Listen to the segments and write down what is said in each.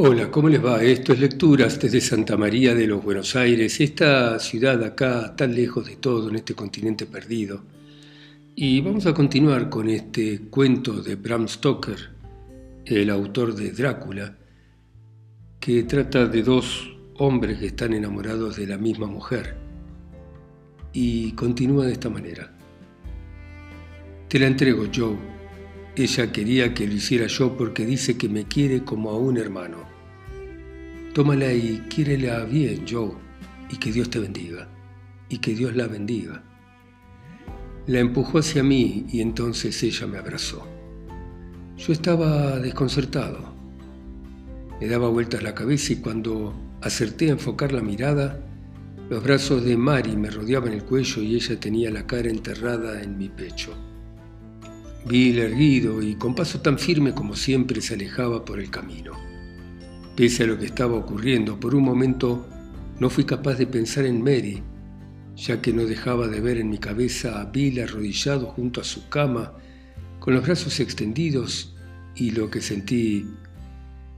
Hola, ¿cómo les va? Esto es Lecturas desde Santa María de los Buenos Aires, esta ciudad acá tan lejos de todo, en este continente perdido. Y vamos a continuar con este cuento de Bram Stoker, el autor de Drácula, que trata de dos hombres que están enamorados de la misma mujer. Y continúa de esta manera. Te la entrego, Joe. Ella quería que lo hiciera yo porque dice que me quiere como a un hermano. Tómala y quiérela bien, Joe, y que Dios te bendiga, y que Dios la bendiga. La empujó hacia mí y entonces ella me abrazó. Yo estaba desconcertado. Me daba vueltas la cabeza y cuando acerté a enfocar la mirada, los brazos de Mari me rodeaban el cuello y ella tenía la cara enterrada en mi pecho. Bill erguido y con paso tan firme como siempre se alejaba por el camino. Pese a lo que estaba ocurriendo, por un momento no fui capaz de pensar en Mary, ya que no dejaba de ver en mi cabeza a Bill arrodillado junto a su cama, con los brazos extendidos, y lo que sentí,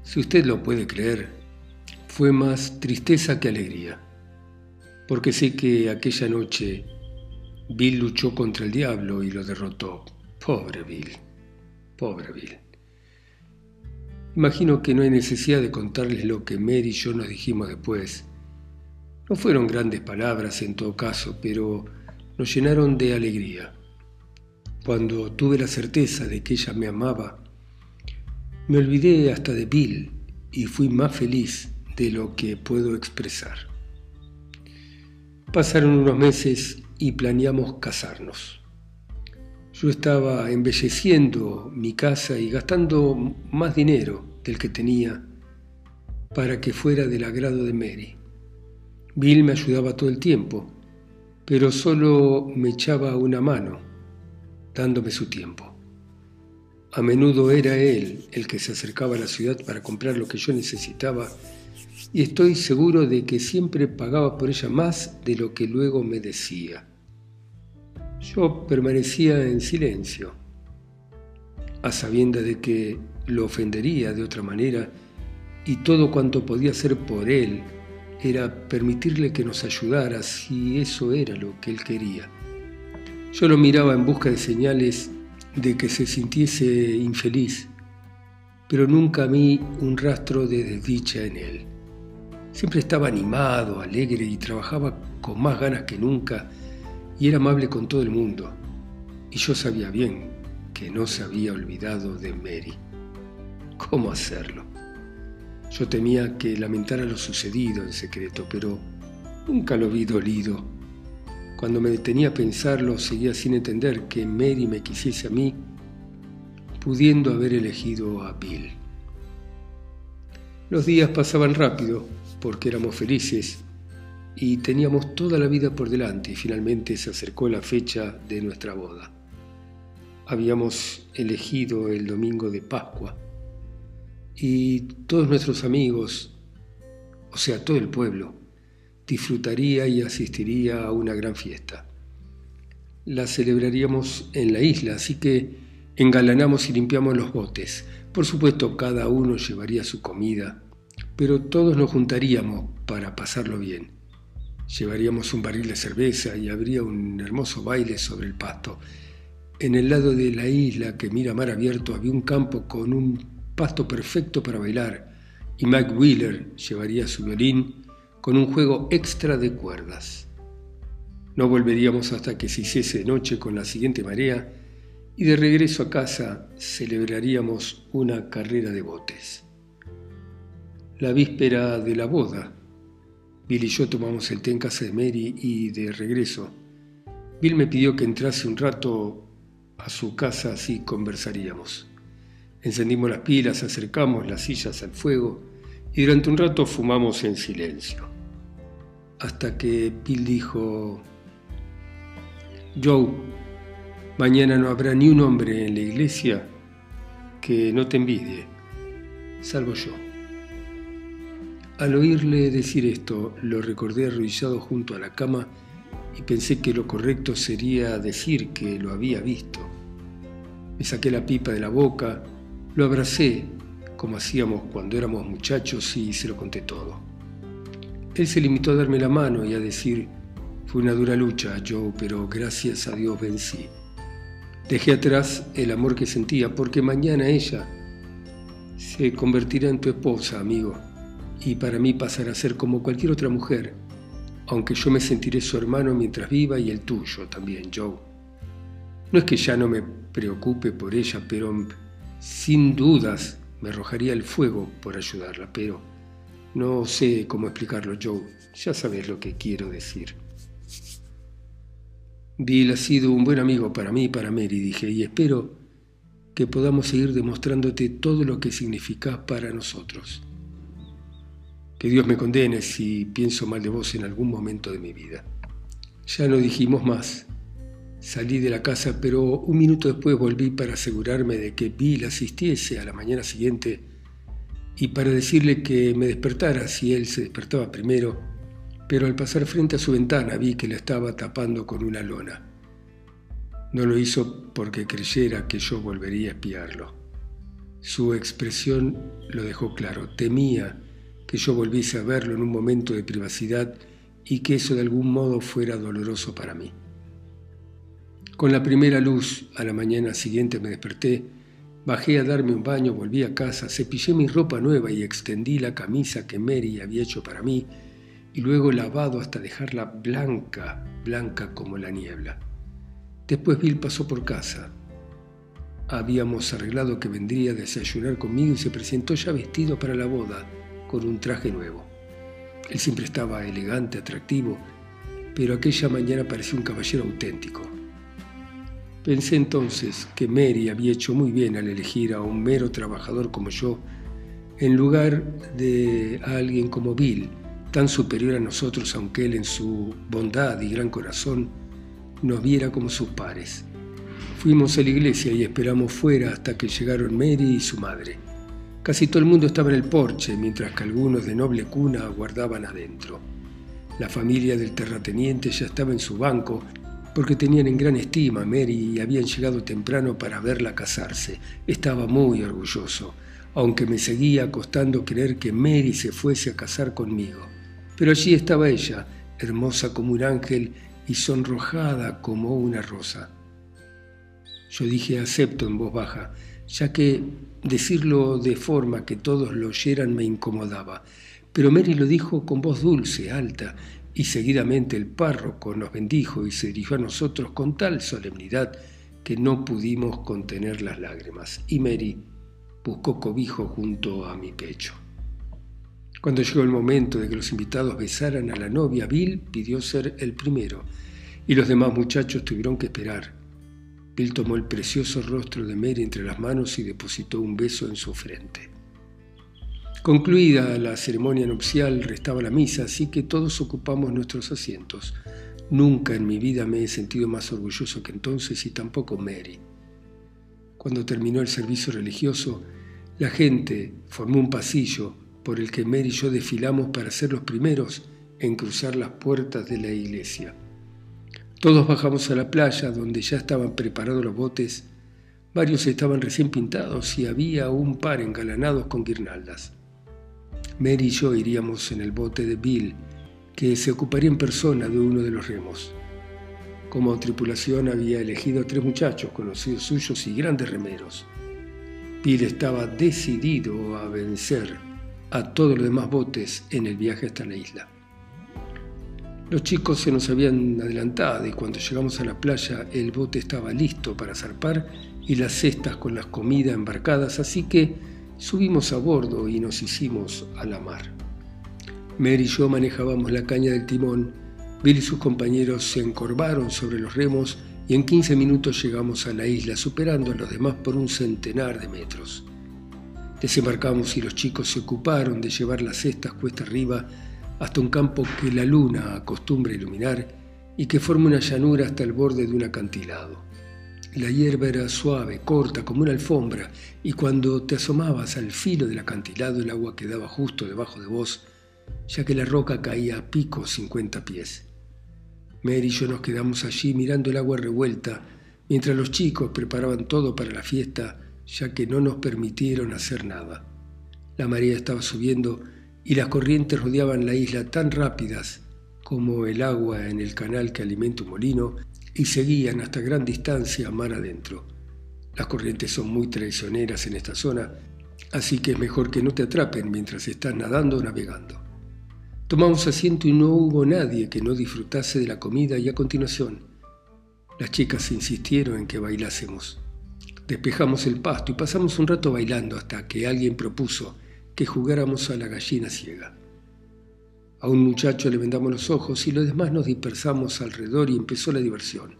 si usted lo puede creer, fue más tristeza que alegría, porque sé que aquella noche Bill luchó contra el diablo y lo derrotó. Pobre Bill, pobre Bill. Imagino que no hay necesidad de contarles lo que Mary y yo nos dijimos después. No fueron grandes palabras en todo caso, pero nos llenaron de alegría. Cuando tuve la certeza de que ella me amaba, me olvidé hasta de Bill y fui más feliz de lo que puedo expresar. Pasaron unos meses y planeamos casarnos. Yo estaba embelleciendo mi casa y gastando más dinero del que tenía para que fuera del agrado de Mary. Bill me ayudaba todo el tiempo, pero solo me echaba una mano, dándome su tiempo. A menudo era él el que se acercaba a la ciudad para comprar lo que yo necesitaba y estoy seguro de que siempre pagaba por ella más de lo que luego me decía. Yo permanecía en silencio, a sabienda de que lo ofendería de otra manera y todo cuanto podía hacer por él era permitirle que nos ayudara si eso era lo que él quería. Yo lo miraba en busca de señales de que se sintiese infeliz, pero nunca vi un rastro de desdicha en él. Siempre estaba animado, alegre y trabajaba con más ganas que nunca y era amable con todo el mundo. Y yo sabía bien que no se había olvidado de Mary. ¿Cómo hacerlo? Yo temía que lamentara lo sucedido en secreto, pero nunca lo vi dolido. Cuando me detenía a pensarlo, seguía sin entender que Mary me quisiese a mí, pudiendo haber elegido a Bill. Los días pasaban rápido porque éramos felices y teníamos toda la vida por delante y finalmente se acercó la fecha de nuestra boda. Habíamos elegido el domingo de Pascua y todos nuestros amigos, o sea, todo el pueblo, disfrutaría y asistiría a una gran fiesta. La celebraríamos en la isla, así que engalanamos y limpiamos los botes. Por supuesto, cada uno llevaría su comida, pero todos nos juntaríamos para pasarlo bien. Llevaríamos un barril de cerveza y habría un hermoso baile sobre el pasto. En el lado de la isla que mira mar abierto había un campo con un pasto perfecto para bailar y Mike Wheeler llevaría su violín con un juego extra de cuerdas. No volveríamos hasta que se hiciese noche con la siguiente marea y de regreso a casa celebraríamos una carrera de botes. La víspera de la boda, Bill y yo tomamos el té en casa de Mary y de regreso. Bill me pidió que entrase un rato a su casa así conversaríamos. Encendimos las pilas, acercamos las sillas al fuego y durante un rato fumamos en silencio. Hasta que Bill dijo, Joe, mañana no habrá ni un hombre en la iglesia que no te envidie, salvo yo. Al oírle decir esto, lo recordé arrodillado junto a la cama y pensé que lo correcto sería decir que lo había visto. Me saqué la pipa de la boca, lo abracé como hacíamos cuando éramos muchachos, y se lo conté todo. Él se limitó a darme la mano y a decir, fue una dura lucha, Joe, pero gracias a Dios vencí. Dejé atrás el amor que sentía, porque mañana ella se convertirá en tu esposa, amigo, y para mí pasará a ser como cualquier otra mujer, aunque yo me sentiré su hermano mientras viva y el tuyo también, Joe. No es que ya no me preocupe por ella, pero sin dudas me arrojaría el fuego por ayudarla, pero no sé cómo explicarlo, Joe. Ya sabes lo que quiero decir. Bill ha sido un buen amigo para mí y para Mary, dije, y espero que podamos seguir demostrándote todo lo que significas para nosotros. Que Dios me condene si pienso mal de vos en algún momento de mi vida. Ya no dijimos más. Salí de la casa, pero un minuto después volví para asegurarme de que Bill asistiese a la mañana siguiente y para decirle que me despertara si él se despertaba primero, pero al pasar frente a su ventana vi que la estaba tapando con una lona. No lo hizo porque creyera que yo volvería a espiarlo. Su expresión lo dejó claro. Temía que yo volviese a verlo en un momento de privacidad y que eso de algún modo fuera doloroso para mí. Con la primera luz a la mañana siguiente me desperté, bajé a darme un baño, volví a casa, cepillé mi ropa nueva y extendí la camisa que Mary había hecho para mí y luego lavado hasta dejarla blanca, blanca como la niebla. Después Bill pasó por casa. Habíamos arreglado que vendría a desayunar conmigo y se presentó ya vestido para la boda, con un traje nuevo. Él siempre estaba elegante, atractivo, pero aquella mañana parecía un caballero auténtico. Pensé entonces que Mary había hecho muy bien al elegir a un mero trabajador como yo en lugar de a alguien como Bill, tan superior a nosotros, aunque él en su bondad y gran corazón nos viera como sus pares. Fuimos a la iglesia y esperamos fuera hasta que llegaron Mary y su madre. Casi todo el mundo estaba en el porche, mientras que algunos de noble cuna aguardaban adentro. La familia del terrateniente ya estaba en su banco porque tenían en gran estima a Mary y habían llegado temprano para verla casarse. Estaba muy orgulloso, aunque me seguía costando creer que Mary se fuese a casar conmigo. Pero allí estaba ella, hermosa como un ángel y sonrojada como una rosa. Yo dije acepto en voz baja, ya que decirlo de forma que todos lo oyeran me incomodaba, pero Mary lo dijo con voz dulce, alta, y seguidamente el párroco nos bendijo y se dirigió a nosotros con tal solemnidad que no pudimos contener las lágrimas, y Mary buscó cobijo junto a mi pecho. Cuando llegó el momento de que los invitados besaran a la novia, Bill pidió ser el primero, y los demás muchachos tuvieron que esperar. Bill tomó el precioso rostro de Mary entre las manos y depositó un beso en su frente. Concluida la ceremonia nupcial, restaba la misa, así que todos ocupamos nuestros asientos. Nunca en mi vida me he sentido más orgulloso que entonces y tampoco Mary. Cuando terminó el servicio religioso, la gente formó un pasillo por el que Mary y yo desfilamos para ser los primeros en cruzar las puertas de la iglesia. Todos bajamos a la playa donde ya estaban preparados los botes. Varios estaban recién pintados y había un par engalanados con guirnaldas. Mary y yo iríamos en el bote de Bill, que se ocuparía en persona de uno de los remos. Como tripulación había elegido a tres muchachos conocidos suyos y grandes remeros. Bill estaba decidido a vencer a todos los demás botes en el viaje hasta la isla. Los chicos se nos habían adelantado y cuando llegamos a la playa el bote estaba listo para zarpar y las cestas con las comidas embarcadas, así que Subimos a bordo y nos hicimos a la mar. Mary y yo manejábamos la caña del timón, Bill y sus compañeros se encorvaron sobre los remos y en 15 minutos llegamos a la isla, superando a los demás por un centenar de metros. Desembarcamos y los chicos se ocuparon de llevar las cestas cuesta arriba hasta un campo que la luna acostumbra iluminar y que forma una llanura hasta el borde de un acantilado. La hierba era suave, corta, como una alfombra, y cuando te asomabas al filo del acantilado el agua quedaba justo debajo de vos, ya que la roca caía a pico cincuenta pies. Mary y yo nos quedamos allí mirando el agua revuelta, mientras los chicos preparaban todo para la fiesta, ya que no nos permitieron hacer nada. La marea estaba subiendo y las corrientes rodeaban la isla tan rápidas como el agua en el canal que alimenta un molino y seguían hasta gran distancia mar adentro. Las corrientes son muy traicioneras en esta zona, así que es mejor que no te atrapen mientras estás nadando o navegando. Tomamos asiento y no hubo nadie que no disfrutase de la comida y a continuación las chicas insistieron en que bailásemos. Despejamos el pasto y pasamos un rato bailando hasta que alguien propuso que jugáramos a la gallina ciega. A un muchacho le vendamos los ojos y los demás nos dispersamos alrededor y empezó la diversión.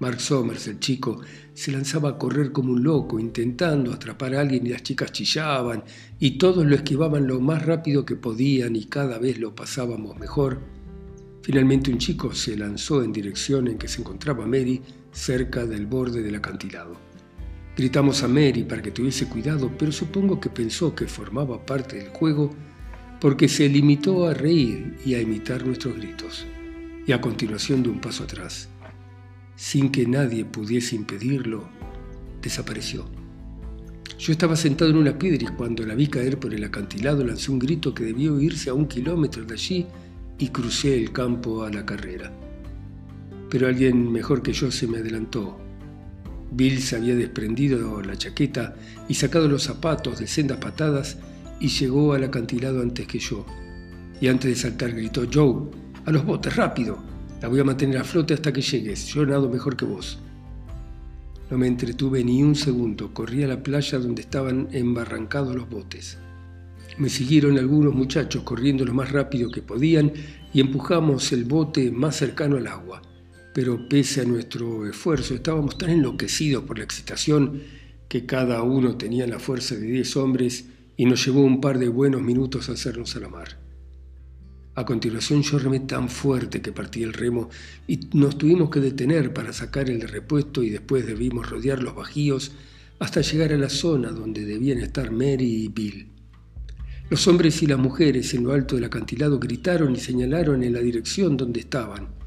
Mark Somers, el chico, se lanzaba a correr como un loco, intentando atrapar a alguien y las chicas chillaban y todos lo esquivaban lo más rápido que podían y cada vez lo pasábamos mejor. Finalmente un chico se lanzó en dirección en que se encontraba Mary cerca del borde del acantilado. Gritamos a Mary para que tuviese cuidado, pero supongo que pensó que formaba parte del juego porque se limitó a reír y a imitar nuestros gritos, y a continuación de un paso atrás, sin que nadie pudiese impedirlo, desapareció. Yo estaba sentado en una piedra y cuando la vi caer por el acantilado lancé un grito que debió irse a un kilómetro de allí y crucé el campo a la carrera. Pero alguien mejor que yo se me adelantó. Bill se había desprendido la chaqueta y sacado los zapatos de sendas patadas y llegó al acantilado antes que yo. Y antes de saltar gritó, Joe, a los botes, rápido. La voy a mantener a flote hasta que llegues. Yo nado mejor que vos. No me entretuve ni un segundo. Corrí a la playa donde estaban embarrancados los botes. Me siguieron algunos muchachos corriendo lo más rápido que podían y empujamos el bote más cercano al agua. Pero pese a nuestro esfuerzo estábamos tan enloquecidos por la excitación que cada uno tenía la fuerza de diez hombres y nos llevó un par de buenos minutos a hacernos a la mar. A continuación yo remé tan fuerte que partí el remo y nos tuvimos que detener para sacar el repuesto y después debimos rodear los bajíos hasta llegar a la zona donde debían estar Mary y Bill. Los hombres y las mujeres en lo alto del acantilado gritaron y señalaron en la dirección donde estaban,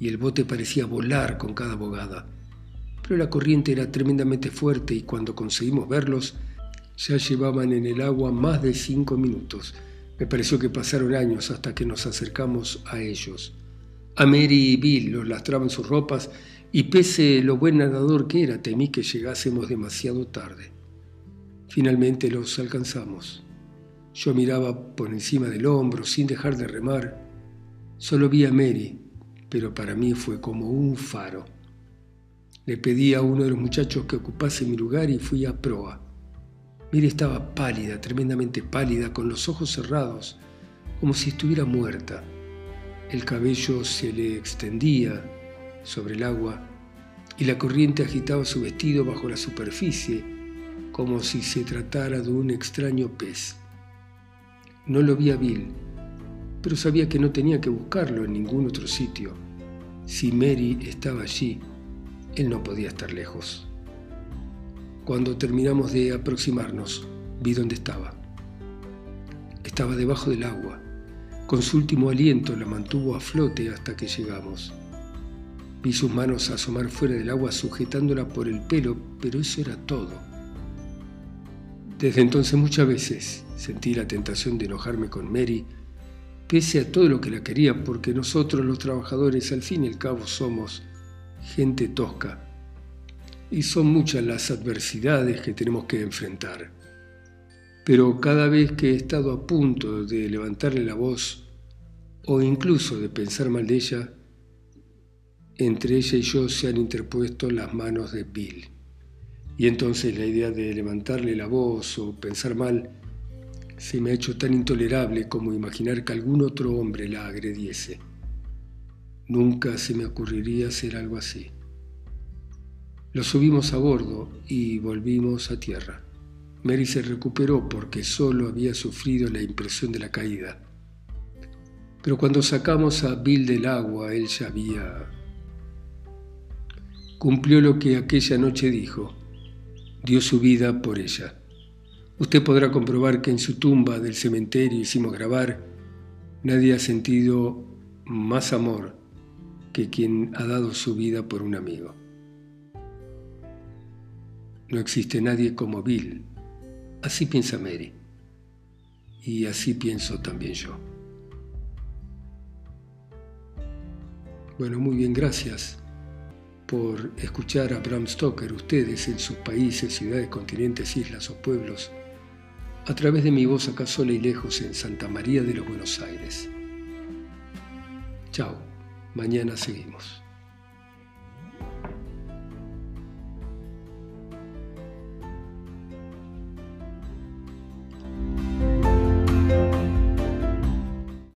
y el bote parecía volar con cada bogada. Pero la corriente era tremendamente fuerte y cuando conseguimos verlos, ya llevaban en el agua más de cinco minutos. Me pareció que pasaron años hasta que nos acercamos a ellos. A Mary y Bill los lastraban sus ropas y pese lo buen nadador que era, temí que llegásemos demasiado tarde. Finalmente los alcanzamos. Yo miraba por encima del hombro sin dejar de remar. Solo vi a Mary, pero para mí fue como un faro. Le pedí a uno de los muchachos que ocupase mi lugar y fui a proa. Mira, estaba pálida, tremendamente pálida, con los ojos cerrados, como si estuviera muerta. El cabello se le extendía sobre el agua y la corriente agitaba su vestido bajo la superficie, como si se tratara de un extraño pez. No lo vi a Bill, pero sabía que no tenía que buscarlo en ningún otro sitio. Si Mary estaba allí, él no podía estar lejos. Cuando terminamos de aproximarnos, vi dónde estaba. Estaba debajo del agua. Con su último aliento la mantuvo a flote hasta que llegamos. Vi sus manos asomar fuera del agua sujetándola por el pelo, pero eso era todo. Desde entonces muchas veces sentí la tentación de enojarme con Mary, pese a todo lo que la quería, porque nosotros los trabajadores al fin y al cabo somos gente tosca y son muchas las adversidades que tenemos que enfrentar. Pero cada vez que he estado a punto de levantarle la voz o incluso de pensar mal de ella, entre ella y yo se han interpuesto las manos de Bill. Y entonces la idea de levantarle la voz o pensar mal se me ha hecho tan intolerable como imaginar que algún otro hombre la agrediese. Nunca se me ocurriría hacer algo así. Lo subimos a bordo y volvimos a tierra. Mary se recuperó porque solo había sufrido la impresión de la caída. Pero cuando sacamos a Bill del agua, él ya había... Cumplió lo que aquella noche dijo. Dio su vida por ella. Usted podrá comprobar que en su tumba del cementerio hicimos grabar, nadie ha sentido más amor que quien ha dado su vida por un amigo. No existe nadie como Bill. Así piensa Mary. y así pienso también yo. Bueno, muy bien, gracias por escuchar a Bram Stoker, ustedes en sus países, ciudades, continentes, islas o pueblos, a través de mi voz acá sola y lejos en Santa María de los Buenos Aires. Chao, mañana seguimos.